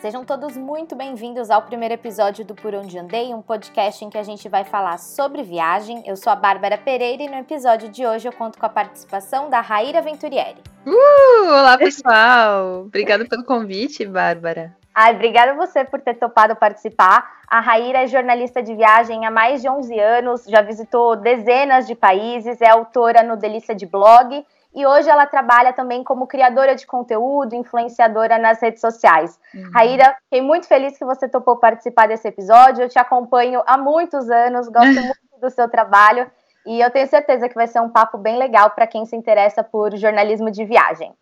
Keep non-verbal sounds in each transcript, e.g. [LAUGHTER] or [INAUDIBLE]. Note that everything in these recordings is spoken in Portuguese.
Sejam todos muito bem-vindos ao primeiro episódio do Por Onde Andei, um podcast em que a gente vai falar sobre viagem. Eu sou a Bárbara Pereira e no episódio de hoje eu conto com a participação da Raíra Venturieri. Uh, olá, pessoal! Obrigada pelo convite, Bárbara. Ai, obrigada a você por ter topado participar. A Raíra é jornalista de viagem há mais de 11 anos, já visitou dezenas de países, é autora no Delícia de Blog e hoje ela trabalha também como criadora de conteúdo, influenciadora nas redes sociais. Uhum. Raíra, fiquei muito feliz que você topou participar desse episódio. Eu te acompanho há muitos anos, gosto [LAUGHS] muito do seu trabalho e eu tenho certeza que vai ser um papo bem legal para quem se interessa por jornalismo de viagem.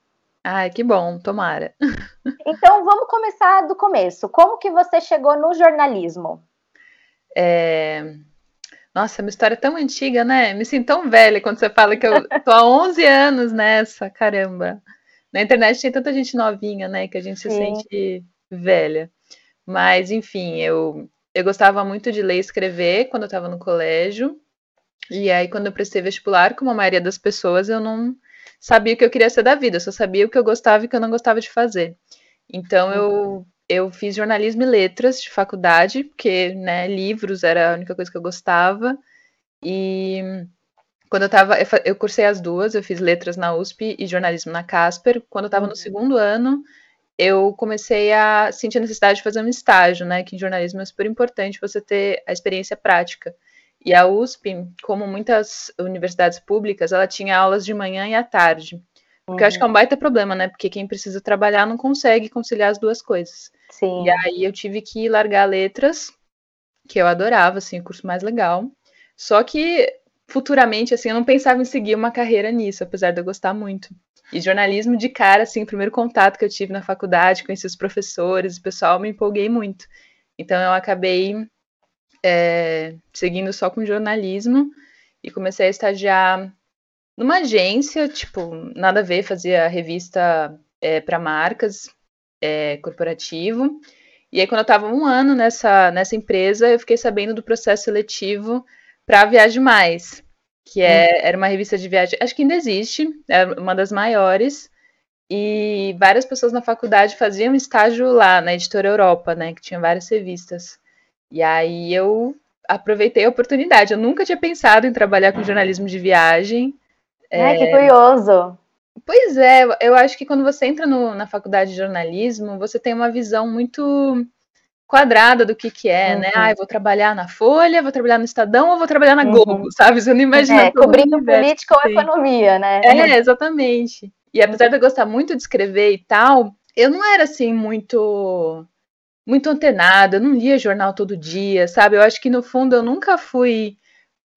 Ai, que bom, tomara. [LAUGHS] Então vamos começar do começo. Como que você chegou no jornalismo? É... Nossa, é uma história tão antiga, né? Me sinto tão velha quando você fala que eu tô há 11 [LAUGHS] anos nessa, caramba. Na internet tem tanta gente novinha, né, que a gente se Sim. sente velha. Mas, enfim, eu, eu gostava muito de ler e escrever quando eu estava no colégio. E aí, quando eu prestei vestibular, como a maioria das pessoas, eu não sabia o que eu queria ser da vida, eu só sabia o que eu gostava e o que eu não gostava de fazer. Então, eu eu fiz jornalismo e letras de faculdade, porque, né, livros era a única coisa que eu gostava. E quando eu tava, eu cursei as duas, eu fiz letras na USP e jornalismo na Casper. Quando eu tava no uhum. segundo ano, eu comecei a sentir a necessidade de fazer um estágio, né, que em jornalismo é super importante você ter a experiência prática. E a USP, como muitas universidades públicas, ela tinha aulas de manhã e à tarde. Porque uhum. eu acho que é um uhum. baita problema, né? Porque quem precisa trabalhar não consegue conciliar as duas coisas. Sim. E aí eu tive que largar letras, que eu adorava, assim, o curso mais legal. Só que futuramente, assim, eu não pensava em seguir uma carreira nisso, apesar de eu gostar muito. E jornalismo de cara, assim, o primeiro contato que eu tive na faculdade, conheci os professores, o pessoal, me empolguei muito. Então eu acabei é, seguindo só com jornalismo e comecei a estagiar numa agência, tipo, nada a ver, fazia revista é, para marcas, é, corporativo. E aí, quando eu estava um ano nessa, nessa empresa, eu fiquei sabendo do processo seletivo para a Viagem Mais, que é, hum. era uma revista de viagem, acho que ainda existe, é uma das maiores. E várias pessoas na faculdade faziam estágio lá na Editora Europa, né, que tinha várias revistas. E aí eu aproveitei a oportunidade. Eu nunca tinha pensado em trabalhar com jornalismo de viagem. Ai, é... que curioso. Pois é, eu acho que quando você entra no, na faculdade de jornalismo, você tem uma visão muito quadrada do que que é, né? uhum. né? Ah, eu vou trabalhar na Folha, vou trabalhar no Estadão ou vou trabalhar na uhum. Globo, sabe? Você não imagina. É, cobrindo política ou economia, né? É, exatamente. E apesar de eu gostar muito de escrever e tal, eu não era assim muito muito antenada, eu não lia jornal todo dia, sabe? Eu acho que no fundo eu nunca fui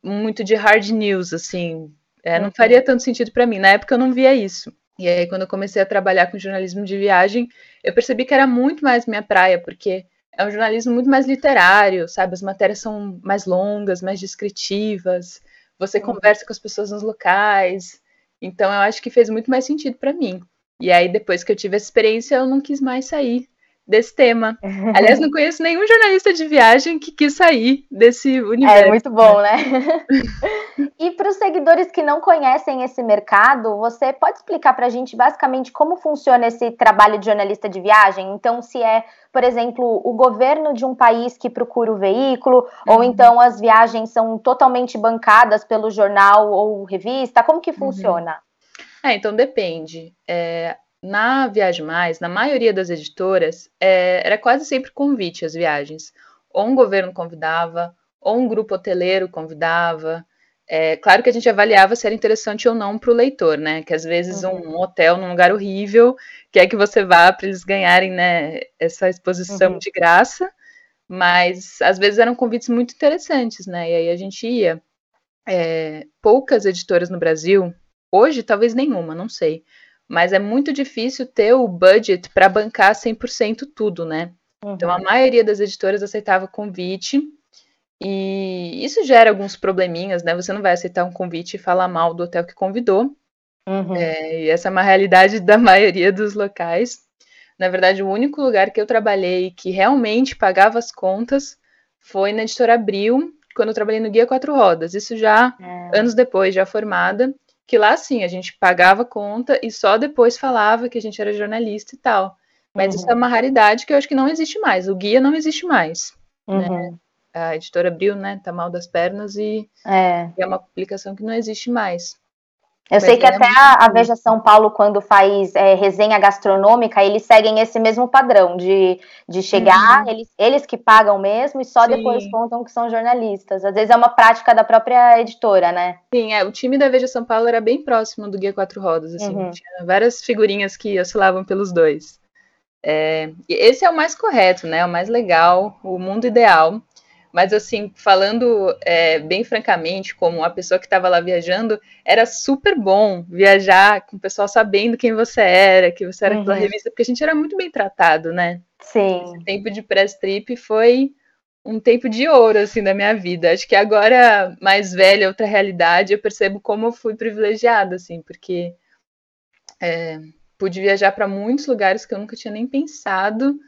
muito de hard news, assim, é, não faria tanto sentido para mim. Na época eu não via isso. E aí, quando eu comecei a trabalhar com jornalismo de viagem, eu percebi que era muito mais minha praia, porque é um jornalismo muito mais literário, sabe? As matérias são mais longas, mais descritivas, você uhum. conversa com as pessoas nos locais. Então, eu acho que fez muito mais sentido para mim. E aí, depois que eu tive essa experiência, eu não quis mais sair desse tema. Aliás, não [LAUGHS] conheço nenhum jornalista de viagem que quis sair desse universo. É muito bom, né? [LAUGHS] e para os seguidores que não conhecem esse mercado, você pode explicar para a gente basicamente como funciona esse trabalho de jornalista de viagem? Então, se é, por exemplo, o governo de um país que procura o veículo, uhum. ou então as viagens são totalmente bancadas pelo jornal ou revista, como que uhum. funciona? Uhum. É, então depende. É, na Viagem Mais, na maioria das editoras, é, era quase sempre convite às viagens. Ou um governo convidava, ou um grupo hoteleiro convidava. É, claro que a gente avaliava se era interessante ou não para o leitor, né? Que às vezes uhum. um hotel num lugar horrível quer que você vá para eles ganharem né, essa exposição uhum. de graça, mas às vezes eram convites muito interessantes, né? E aí a gente ia. É, poucas editoras no Brasil, hoje talvez nenhuma, não sei, mas é muito difícil ter o budget para bancar 100% tudo, né? Uhum. Então a maioria das editoras aceitava convite e isso gera alguns probleminhas, né? Você não vai aceitar um convite e falar mal do hotel que convidou. Uhum. É, e essa é uma realidade da maioria dos locais. Na verdade, o único lugar que eu trabalhei que realmente pagava as contas foi na editora Abril, quando eu trabalhei no Guia Quatro Rodas. Isso já é. anos depois, já formada que lá sim a gente pagava conta e só depois falava que a gente era jornalista e tal. Mas uhum. isso é uma raridade que eu acho que não existe mais. O guia não existe mais. Né? Uhum. Né? A editora Abril, né, tá mal das pernas e é, é uma publicação que não existe mais. Eu sei que é até a, a, Veja São Paulo, quando faz é, resenha gastronômica, eles seguem esse mesmo padrão de, de chegar, uhum. eles, eles que pagam mesmo e só Sim. depois contam que são jornalistas. Às vezes é uma prática da própria editora, né? Sim, é, o time da Veja São Paulo era bem próximo do Guia Quatro Rodas, assim, uhum. tinha várias figurinhas que oscilavam pelos dois. É, esse é o mais correto, né? O mais legal, o mundo ideal. Mas, assim, falando é, bem francamente, como uma pessoa que estava lá viajando, era super bom viajar com o pessoal sabendo quem você era, que você era uhum. aquela revista, porque a gente era muito bem tratado, né? Sim. Esse tempo de press trip foi um tempo de ouro, assim, da minha vida. Acho que agora, mais velha, outra realidade, eu percebo como eu fui privilegiada, assim, porque é, pude viajar para muitos lugares que eu nunca tinha nem pensado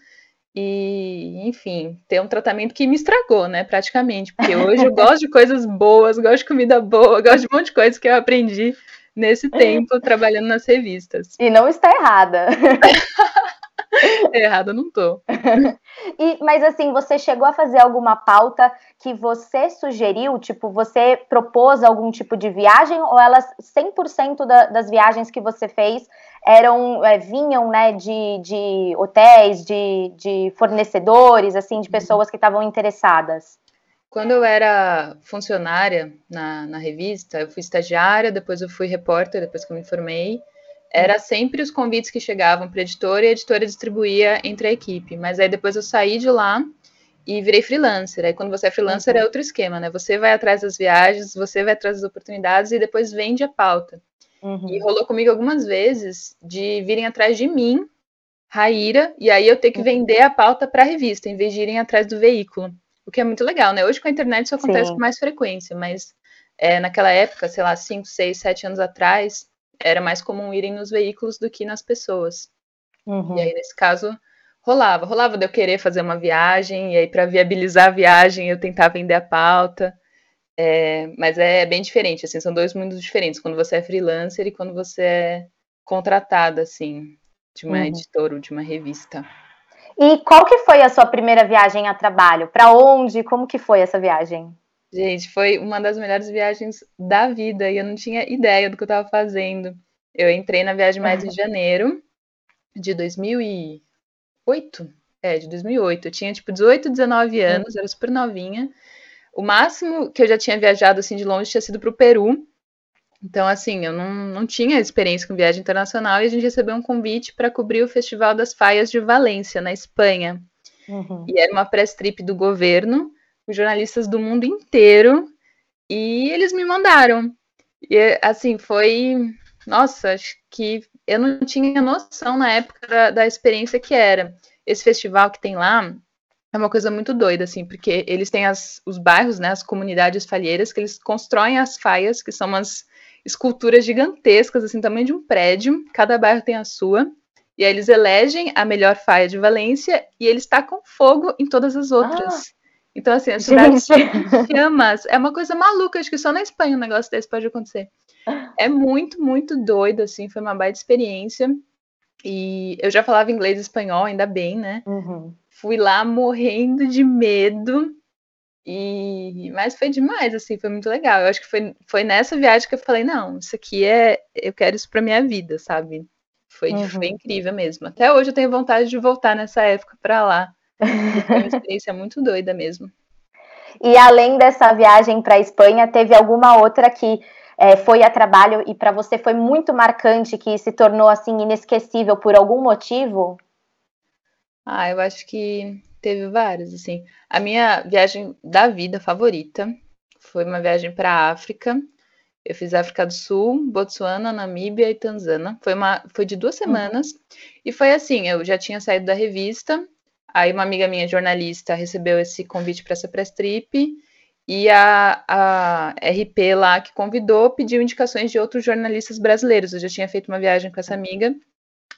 e, enfim, ter um tratamento que me estragou, né, praticamente, porque hoje eu gosto de coisas boas, gosto de comida boa, [LAUGHS] gosto de um monte de coisas que eu aprendi nesse tempo trabalhando nas revistas. E não está errada. [LAUGHS] [LAUGHS] Errada não tô. [LAUGHS] e, mas assim, você chegou a fazer alguma pauta que você sugeriu? Tipo, você propôs algum tipo de viagem ou elas 100% da, das viagens que você fez eram é, vinham né, de, de hotéis, de, de fornecedores, assim, de pessoas que estavam interessadas? Quando eu era funcionária na, na revista, eu fui estagiária, depois eu fui repórter, depois que eu me formei era sempre os convites que chegavam para a editora e a editora distribuía entre a equipe. Mas aí depois eu saí de lá e virei freelancer. Aí quando você é freelancer uhum. é outro esquema, né? Você vai atrás das viagens, você vai atrás das oportunidades e depois vende a pauta. Uhum. E rolou comigo algumas vezes de virem atrás de mim, Raíra, e aí eu ter que uhum. vender a pauta para a revista, em vez de irem atrás do veículo. O que é muito legal, né? Hoje com a internet isso acontece Sim. com mais frequência, mas é, naquela época, sei lá, 5, 6, 7 anos atrás, era mais comum irem nos veículos do que nas pessoas. Uhum. E aí, nesse caso, rolava. Rolava de eu querer fazer uma viagem, e aí, para viabilizar a viagem, eu tentava vender a pauta. É, mas é bem diferente, assim, são dois mundos diferentes, quando você é freelancer e quando você é contratada, assim, de uma uhum. editora ou de uma revista. E qual que foi a sua primeira viagem a trabalho? Para onde? Como que foi essa viagem? Gente, foi uma das melhores viagens da vida e eu não tinha ideia do que eu estava fazendo. Eu entrei na viagem mais em janeiro de 2008. É, de 2008. Eu tinha tipo 18, 19 anos, era super novinha. O máximo que eu já tinha viajado assim de longe tinha sido para o Peru. Então, assim, eu não, não tinha experiência com viagem internacional e a gente recebeu um convite para cobrir o Festival das Faias de Valência, na Espanha. Uhum. E era uma press trip do governo jornalistas do mundo inteiro, e eles me mandaram. E assim, foi. Nossa, acho que eu não tinha noção na época da, da experiência que era. Esse festival que tem lá é uma coisa muito doida, assim, porque eles têm as, os bairros, né, as comunidades falheiras, que eles constroem as faias, que são umas esculturas gigantescas, assim, tamanho de um prédio, cada bairro tem a sua, e aí eles elegem a melhor faia de Valência e eles tacam fogo em todas as outras. Ah. Então, assim, a cidade chamas. É uma coisa maluca, acho que só na Espanha um negócio desse pode acontecer. É muito, muito doido, assim, foi uma baita experiência. E eu já falava inglês e espanhol, ainda bem, né? Uhum. Fui lá morrendo de medo. E mas foi demais, assim, foi muito legal. Eu acho que foi, foi nessa viagem que eu falei, não, isso aqui é, eu quero isso para minha vida, sabe? Foi, uhum. foi incrível mesmo. Até hoje eu tenho vontade de voltar nessa época para lá. Foi uma experiência muito doida mesmo. E além dessa viagem para a Espanha, teve alguma outra que é, foi a trabalho e para você foi muito marcante, que se tornou assim inesquecível por algum motivo? Ah, eu acho que teve várias, assim. A minha viagem da vida favorita foi uma viagem para a África. Eu fiz África do Sul, Botsuana, Namíbia e Tanzânia. Foi uma, foi de duas uhum. semanas uhum. e foi assim. Eu já tinha saído da revista Aí uma amiga minha, jornalista, recebeu esse convite para essa press trip e a, a RP lá que convidou pediu indicações de outros jornalistas brasileiros. Eu já tinha feito uma viagem com essa amiga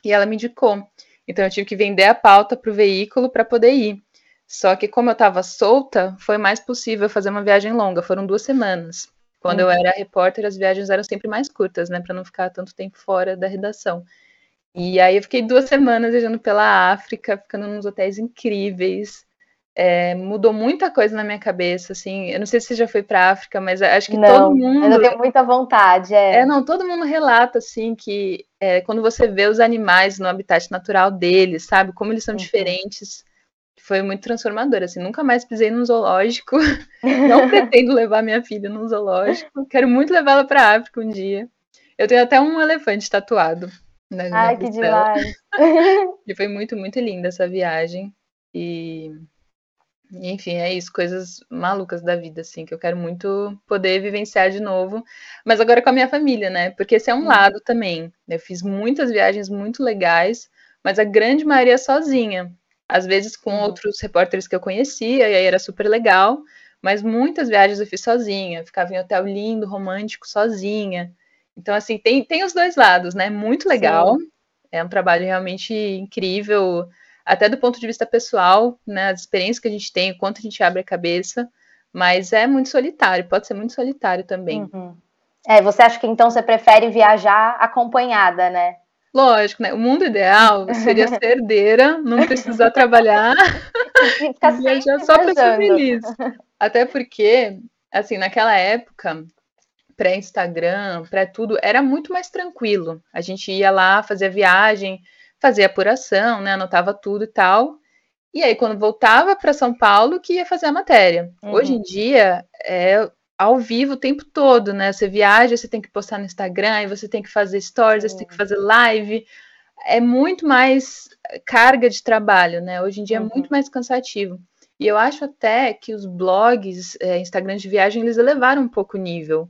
e ela me indicou. Então eu tive que vender a pauta para o veículo para poder ir. Só que como eu estava solta, foi mais possível fazer uma viagem longa. Foram duas semanas. Quando uhum. eu era repórter, as viagens eram sempre mais curtas, né, para não ficar tanto tempo fora da redação. E aí eu fiquei duas semanas viajando pela África, ficando nos hotéis incríveis. É, mudou muita coisa na minha cabeça, assim. Eu não sei se você já foi para a África, mas acho que não, todo mundo. Eu tenho muita vontade. É. é, não, todo mundo relata, assim, que é, quando você vê os animais no habitat natural deles, sabe? Como eles são uhum. diferentes. Foi muito transformador, assim. Nunca mais pisei num zoológico. [LAUGHS] não pretendo levar minha filha num zoológico. Quero muito levá-la para a África um dia. Eu tenho até um elefante tatuado. Na Ai, que demais! [LAUGHS] [LAUGHS] e foi muito, muito linda essa viagem. E enfim, é isso, coisas malucas da vida, assim, que eu quero muito poder vivenciar de novo, mas agora com a minha família, né? Porque esse é um lado também. Eu fiz muitas viagens muito legais, mas a grande maioria sozinha. Às vezes com outros repórteres que eu conhecia, e aí era super legal, mas muitas viagens eu fiz sozinha, ficava em hotel lindo, romântico, sozinha. Então, assim, tem, tem os dois lados, né? Muito legal. Sim. É um trabalho realmente incrível até do ponto de vista pessoal, né, as experiências que a gente tem, o quanto a gente abre a cabeça, mas é muito solitário, pode ser muito solitário também. Uhum. É, você acha que então você prefere viajar acompanhada, né? Lógico, né? O mundo ideal seria [LAUGHS] ser herdeira, não precisar trabalhar [LAUGHS] [LAUGHS] e viajar só para ser feliz. Até porque, assim, naquela época, pré-Instagram, pré-tudo, era muito mais tranquilo. A gente ia lá, fazia viagem, fazia apuração, né, anotava tudo e tal. E aí, quando voltava para São Paulo, que ia fazer a matéria. Uhum. Hoje em dia, é ao vivo o tempo todo, né? Você viaja, você tem que postar no Instagram, aí você tem que fazer stories, uhum. você tem que fazer live. É muito mais carga de trabalho, né? Hoje em dia uhum. é muito mais cansativo. E eu acho até que os blogs, é, Instagram de viagem, eles elevaram um pouco o nível.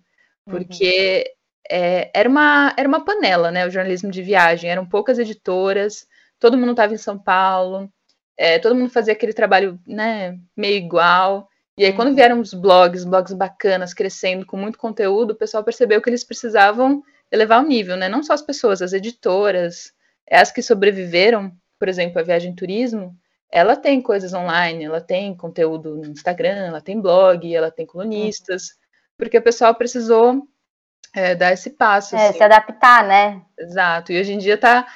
Uhum. Porque é, era, uma, era uma panela, né? O jornalismo de viagem. Eram poucas editoras, todo mundo estava em São Paulo, é, todo mundo fazia aquele trabalho né, meio igual. E aí, quando uhum. vieram os blogs, blogs bacanas, crescendo, com muito conteúdo, o pessoal percebeu que eles precisavam elevar o nível, né? Não só as pessoas, as editoras, as que sobreviveram, por exemplo, a Viagem Turismo, ela tem coisas online, ela tem conteúdo no Instagram, ela tem blog, ela tem colunistas, porque o pessoal precisou é, dar esse passo. É, assim. se adaptar, né? Exato. E hoje em dia tá.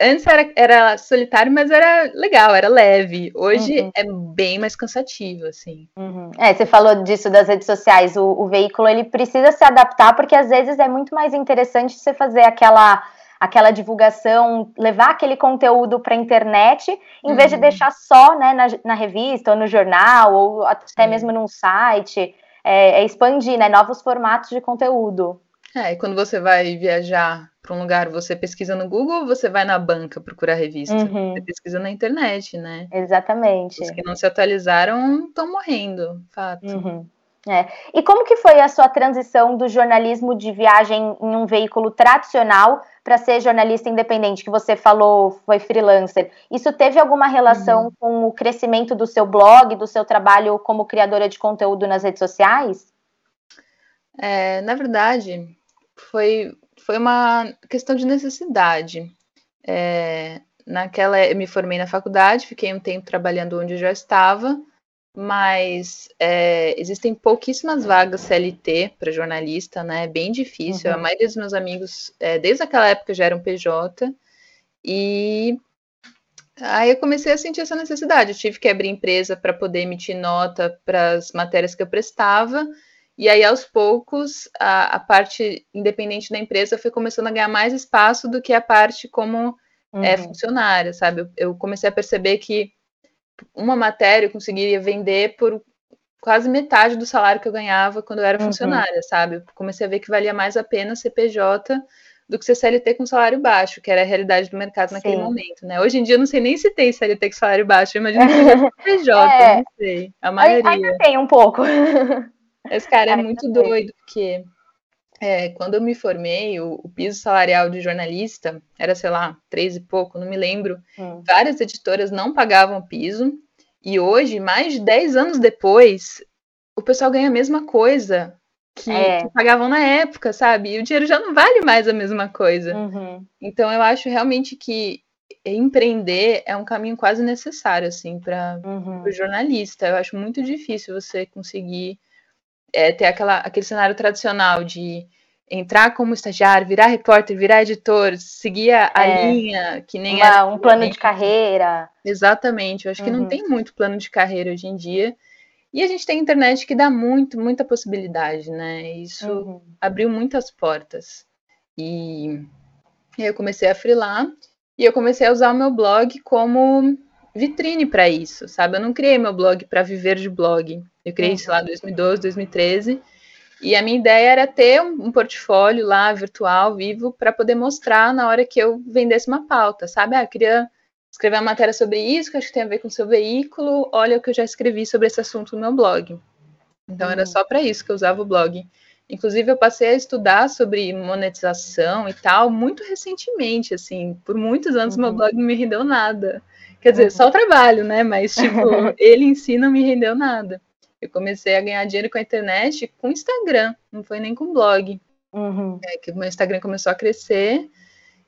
Antes era, era solitário, mas era legal, era leve. Hoje uhum. é bem mais cansativo, assim. Uhum. É, você falou disso das redes sociais. O, o veículo ele precisa se adaptar, porque às vezes é muito mais interessante você fazer aquela aquela divulgação, levar aquele conteúdo para a internet, em uhum. vez de uhum. deixar só né, na, na, revista ou no jornal, ou até Sim. mesmo num site é, é expandir né, novos formatos de conteúdo. É, e quando você vai viajar para um lugar, você pesquisa no Google ou você vai na banca procurar revista? Uhum. Você pesquisa na internet, né? Exatamente. Os que não se atualizaram estão morrendo, fato. Uhum. É. E como que foi a sua transição do jornalismo de viagem em um veículo tradicional para ser jornalista independente, que você falou foi freelancer? Isso teve alguma relação uhum. com o crescimento do seu blog, do seu trabalho como criadora de conteúdo nas redes sociais? É, na verdade, foi, foi uma questão de necessidade. É, naquela, eu me formei na faculdade, fiquei um tempo trabalhando onde eu já estava, mas é, existem pouquíssimas vagas CLT para jornalista, né? É bem difícil. Uhum. A maioria dos meus amigos, é, desde aquela época, já eram PJ. E aí eu comecei a sentir essa necessidade. Eu tive que abrir empresa para poder emitir nota para as matérias que eu prestava. E aí, aos poucos, a, a, parte independente da empresa foi começando a ganhar mais espaço do que a parte como é, uhum. é, funcionária, sabe? Eu, eu comecei a perceber que uma matéria eu conseguiria vender por quase metade do salário que eu ganhava quando eu era uhum. funcionária, sabe? Eu comecei a ver que valia mais a pena ser PJ do que ser CLT com salário baixo, que era a realidade do mercado naquele Sim. momento, né? Hoje em dia eu não sei nem se tem CLT com salário baixo, eu imagino que [LAUGHS] seja PJ, é. não sei, a maioria. Ainda tem um pouco. Esse cara é muito doido, porque é, quando eu me formei, o, o, piso salarial de jornalista era, sei lá, três e pouco, não me lembro. Hum. Várias editoras não pagavam piso. E hoje, mais de 10 anos depois, o pessoal ganha a mesma coisa que, é. que pagavam na época, sabe? E o dinheiro já não vale mais a mesma coisa. Uhum. Então, eu acho realmente que empreender é um caminho quase necessário, assim, para uhum. o jornalista. Eu acho muito difícil você conseguir é, ter aquela, aquele cenário tradicional de entrar como estagiário, virar repórter, virar editor, seguir a, é, linha que nem uma, era um plano de carreira. Exatamente, eu acho que não uhum. tem muito plano de carreira hoje em dia. E a gente tem internet que dá muito, muita possibilidade, né? Isso uhum. abriu muitas portas. E eu comecei a frilar e eu comecei a usar o meu blog como vitrine para isso, sabe? Eu não criei meu blog para viver de blog. Eu criei, uhum. sei lá, 2012, 2013 e a minha ideia era ter um, portfólio lá virtual, vivo, para poder mostrar na hora que eu vendesse uma pauta, sabe? Ah, eu queria escrever uma matéria sobre isso, que acho que tem a ver com o seu veículo. Olha o que eu já escrevi sobre esse assunto no meu blog. Então uhum. era só para isso que eu usava o blog. Inclusive eu passei a estudar sobre monetização e tal muito recentemente, assim, por muitos anos uhum. meu blog não me rendeu nada. Quer dizer, uhum. só o trabalho, né? Mas tipo, [LAUGHS] ele em si não me rendeu nada. Eu comecei a ganhar dinheiro com a internet com Instagram, não foi nem com blog. Uhum. É, que o meu Instagram começou a crescer.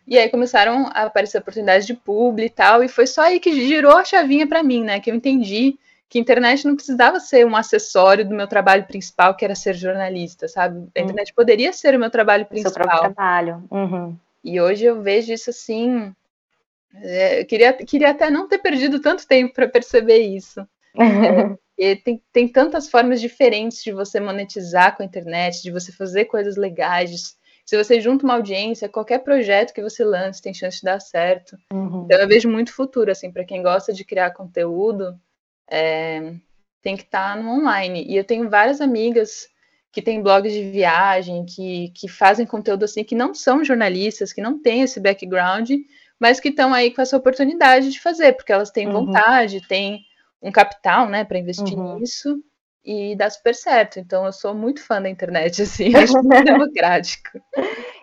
E aí começaram a aparecer oportunidades de publi e tal, e foi só aí que girou a chavinha para mim, né? Que eu entendi que a internet não precisava ser um acessório do meu trabalho principal, que era ser jornalista, sabe? A uhum. internet uhum. poderia ser o meu trabalho principal. Seu próprio trabalho. Uhum. E hoje eu vejo isso assim. É, eu queria, queria até não ter perdido tanto tempo para perceber isso. [LAUGHS] Tem, tem tantas formas diferentes de você monetizar com a internet, de você fazer coisas legais. Se você junta uma audiência, qualquer projeto que você lance tem chance de dar certo. Uhum. Então eu vejo muito futuro, assim, para quem gosta de criar conteúdo, é, tem que estar tá no online. E eu tenho várias amigas que têm blogs de viagem, que, que fazem conteúdo assim, que não são jornalistas, que não têm esse background, mas que estão aí com essa oportunidade de fazer, porque elas têm uhum. vontade, têm um capital, né, para investir uhum. nisso e dá super certo. Então eu sou muito fã da internet, [LAUGHS] assim, acho muito [LAUGHS] democrático.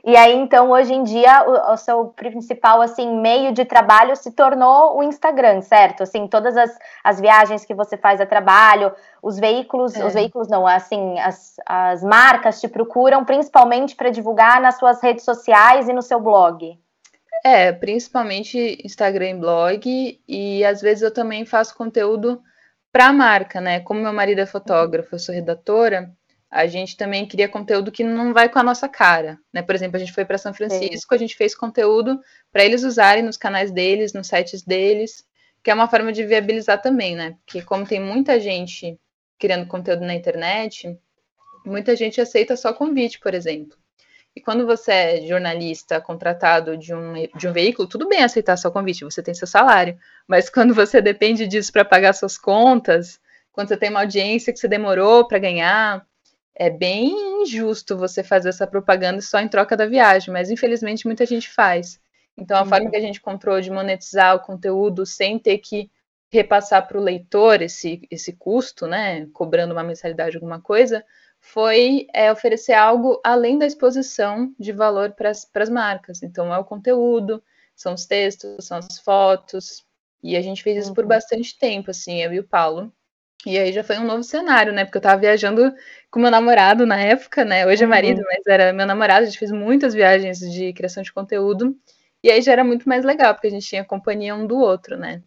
E aí, então, hoje em dia, o, o, seu principal, assim, meio de trabalho se tornou o Instagram, certo? Assim, todas as, as viagens que você faz a trabalho, os veículos, é. os veículos não, assim, as, as marcas te procuram principalmente para divulgar nas suas redes sociais e no seu blog. É, principalmente Instagram e blog, e às vezes eu também faço conteúdo para a marca, né? Como meu marido é fotógrafo, eu sou redatora, a gente também cria conteúdo que não vai com a nossa cara, né? Por exemplo, a gente foi para São Francisco, Sim. a gente fez conteúdo para eles usarem nos canais deles, nos sites deles, que é uma forma de viabilizar também, né? Porque como tem muita gente criando conteúdo na internet, muita gente aceita só convite, por exemplo. E quando você é jornalista contratado de um, de um veículo, tudo bem aceitar seu convite, você tem seu salário. Mas quando você [LAUGHS] depende disso para pagar suas contas, quando você tem uma audiência que você demorou para ganhar, é bem injusto você fazer essa propaganda só em troca da viagem, mas infelizmente muita gente faz. Então a uhum. forma que a gente encontrou de monetizar o conteúdo sem ter que repassar para o leitor esse, esse custo, né, cobrando uma mensalidade alguma coisa, foi é, oferecer algo além da exposição de valor para as marcas. Então, é o conteúdo, são os textos, são as fotos. E a gente fez isso uhum. por bastante tempo, assim, eu e o Paulo. E aí já foi um novo cenário, né? Porque eu estava viajando com meu namorado na época, né? Hoje é uhum. marido, mas era meu namorado, a gente fez muitas viagens de criação de conteúdo. E aí já era muito mais legal, porque a gente tinha companhia um do outro, né?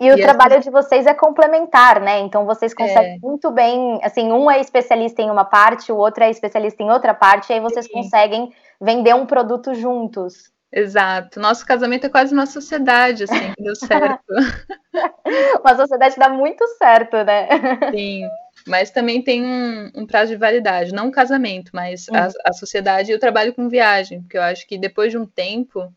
E, o trabalho de vocês é complementar, né? Então vocês conseguem é. muito bem, assim, um é especialista em uma parte, o outro é especialista em outra parte, e aí vocês Sim. conseguem vender um produto juntos. Exato. Nosso casamento é quase uma sociedade, assim, que deu certo. [LAUGHS] uma sociedade dá muito certo, né? Sim. Mas também tem um, um prazo de validade, não um casamento, mas a, uhum. a sociedade e o trabalho com viagem, porque eu acho que depois de um tempo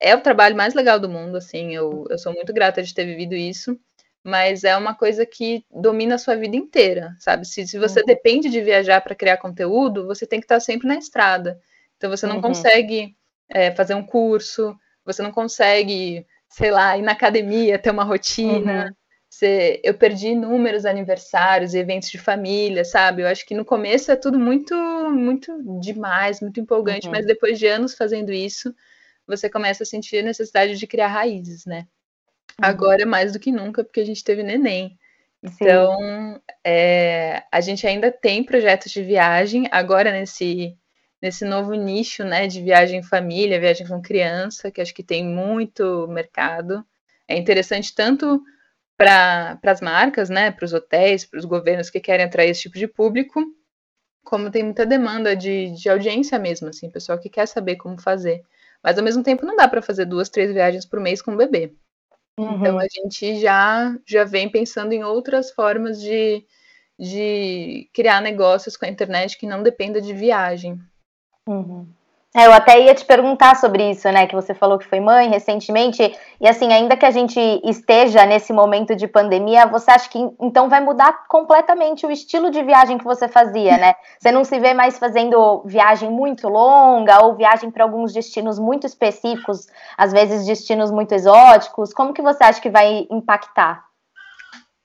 é o trabalho mais legal do mundo, assim, eu, eu sou muito grata de ter vivido isso, mas é uma coisa que domina a sua vida inteira, sabe? Se, se você uhum. depende de viajar para criar conteúdo, você tem que estar sempre na estrada. Então você não uhum. consegue é, fazer um curso, você não consegue, sei lá, ir na academia, ter uma rotina. Uhum. Você, eu perdi inúmeros aniversários e eventos de família, sabe? Eu acho que no começo é tudo muito, muito demais, muito empolgante, uhum. mas depois de anos fazendo isso, você começa a sentir a necessidade de criar raízes, né? Uhum. Agora mais do que nunca, porque a gente teve neném. Então, é, a gente ainda tem projetos de viagem, agora nesse, nesse novo nicho, né, de viagem em família, viagem com criança, que acho que tem muito mercado. É interessante tanto para as marcas, né, para os hotéis, para os governos que querem atrair esse tipo de público, como tem muita demanda de, de audiência mesmo, assim, pessoal que quer saber como fazer. Mas ao mesmo tempo não dá para fazer duas, três viagens por mês com o bebê. Uhum. Então a gente já, já vem pensando em outras formas de, de criar negócios com a internet que não dependa de viagem. Uhum. É, eu até ia te perguntar sobre isso, né? Que você falou que foi mãe recentemente. E assim, ainda que a gente esteja nesse momento de pandemia, você acha que então vai mudar completamente o estilo de viagem que você fazia, né? [LAUGHS] Você não se vê mais fazendo viagem muito longa ou viagem para alguns destinos muito específicos, às vezes destinos muito exóticos. Como que você acha que vai impactar?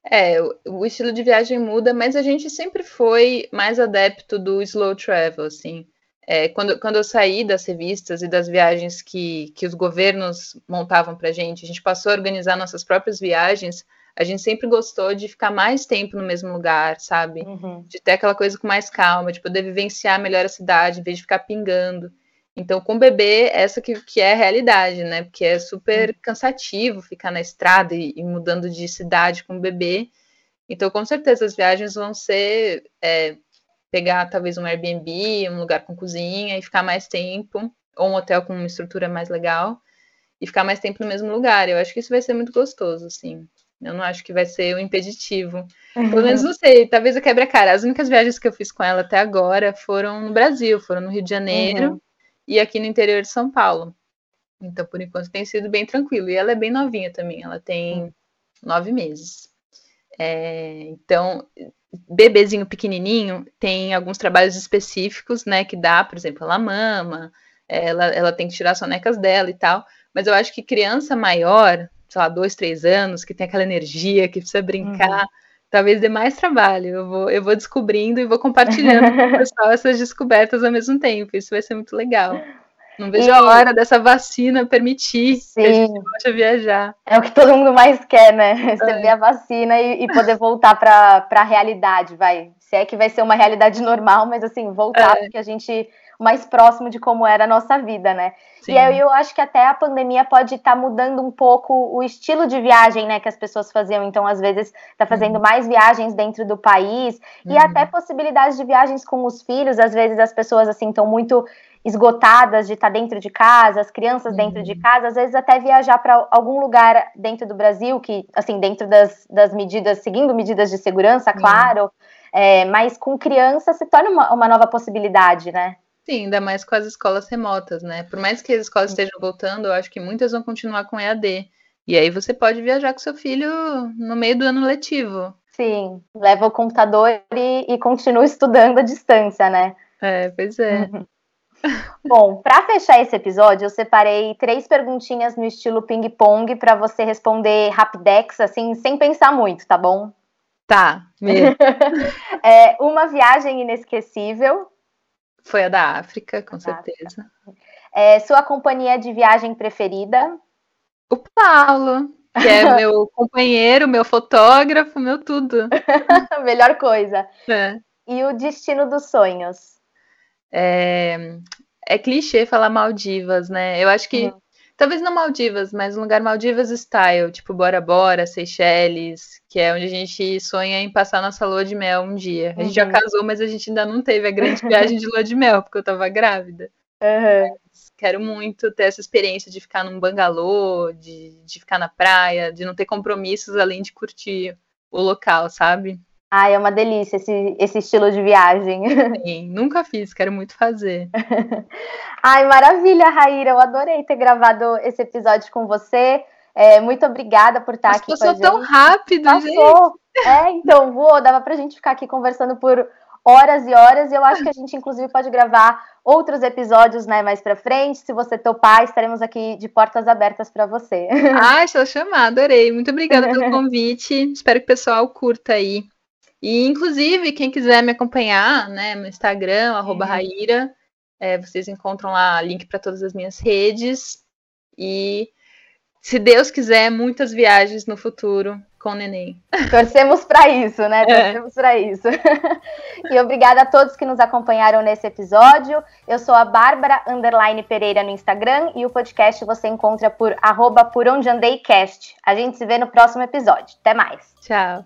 É, o estilo de viagem muda, mas a gente sempre foi mais adepto do slow travel, assim. É, quando, quando eu saí das revistas e das viagens que, que os governos montavam para a gente, a gente passou a organizar nossas próprias viagens, a gente sempre gostou de ficar mais tempo no mesmo lugar, sabe? Uhum. De ter aquela coisa com mais calma, de poder vivenciar melhor a cidade, em vez de ficar pingando. Então, com o bebê, essa que, que é a realidade, né? Porque é super uhum. cansativo ficar na estrada e, e, mudando de cidade com o bebê. Então, com certeza, as viagens vão ser é, pegar talvez um Airbnb, um lugar com cozinha e ficar mais tempo, ou um hotel com uma estrutura mais legal e ficar mais tempo no mesmo lugar. Eu acho que isso vai ser muito gostoso, assim. Eu não acho que vai ser um impeditivo. Pelo menos [LAUGHS] não sei, talvez eu quebre a cara. As únicas viagens que eu fiz com ela até agora foram no Brasil, foram no Rio de Janeiro uhum. e aqui no interior de São Paulo. Então, por enquanto, tem sido bem tranquilo. E ela é bem novinha também, ela tem uhum. nove meses. É, então, bebezinho pequenininho tem alguns trabalhos específicos, né, que dá, por exemplo, ela mama, ela, ela tem que tirar as sonecas dela e tal, mas eu acho que criança maior, sei lá, dois, três anos, que tem aquela energia, que precisa brincar, uhum. talvez dê mais trabalho. Eu vou, eu vou descobrindo e vou compartilhando com o [LAUGHS] pessoal essas descobertas ao mesmo tempo. Isso vai ser muito legal. Não vejo e... a hora dessa vacina permitir Sim. que a gente possa viajar. É o que todo mundo mais quer, né? Receber é. a vacina e, e poder voltar para a realidade, vai. Se é que vai ser uma realidade normal, mas assim, voltar é. porque a gente mais próximo de como era a nossa vida, né? Sim. E aí eu acho que até a pandemia pode estar tá mudando um pouco o estilo de viagem, né, que as pessoas faziam. Então, às vezes, tá fazendo uhum. mais viagens dentro do país uhum. e até possibilidades de viagens com os filhos. Às vezes as pessoas assim estão muito esgotadas de estar tá dentro de casa, as crianças uhum. dentro de uhum. casa, às vezes até viajar para algum lugar dentro do Brasil, que, assim, dentro das, das medidas, seguindo medidas de segurança, uhum. claro, é, mas com criança se torna uma, uma nova possibilidade, né? Sim, ainda mais com as escolas remotas, né? Por mais que as escolas estejam voltando, eu acho que muitas vão continuar com EAD. E aí você pode viajar com seu filho no meio do ano letivo. Sim, leva o computador e, e continua estudando à distância, né? É, pois é. Uhum. Bom, para fechar esse episódio, eu separei três perguntinhas no estilo ping-pong para você responder rapidex, assim, sem pensar muito, tá bom? Tá, mesmo. [LAUGHS] é, uma viagem inesquecível. Foi a da África, com certeza. É, sua companhia de viagem preferida? O Paulo, que é [LAUGHS] meu companheiro, meu fotógrafo, meu tudo. [LAUGHS] Melhor coisa. É. E o destino dos sonhos? É, é clichê falar Maldivas, né? Eu acho que. Uhum. Talvez não Maldivas, mas um lugar Maldivas style, tipo Bora Bora, Seychelles, que é onde a gente sonha em passar nossa lua de mel um dia. A gente já uhum. casou, mas a gente ainda não teve a grande [LAUGHS] viagem de lua de mel, porque eu tava grávida. Uhum. Quero muito ter essa experiência de ficar num bangalô, de, de ficar na praia, de não ter compromissos além de curtir o local, sabe? Ai, é uma delícia esse, esse estilo de viagem. [LAUGHS] Sim, nunca fiz, quero muito fazer. Ai, maravilha, Raíra. Eu adorei ter gravado esse episódio com você. É, muito obrigada por estar Mas aqui com a gente. tão rápido, passou. gente. É, então, vou, dava pra gente ficar aqui conversando por horas e horas, e eu acho que a gente, inclusive, pode gravar outros episódios né, mais para frente. Se você topar, estaremos aqui de portas abertas para você. Ah, estou chamada, adorei. Muito obrigada pelo [LAUGHS] convite. Espero que o pessoal curta aí e, inclusive, quem quiser me acompanhar, né, no Instagram, arroba. Raíra, é, vocês encontram lá link para todas as minhas redes. E, se Deus quiser, muitas viagens no futuro com o neném. [LAUGHS] Torcemos para isso, né? É. Torcemos é. para isso. [LAUGHS] e obrigada a todos que nos acompanharam nesse episódio. Eu sou a Bárbara Underline Pereira no Instagram e o podcast você encontra por arroba por onde andei cast. A gente se vê no próximo episódio. Até mais. Tchau.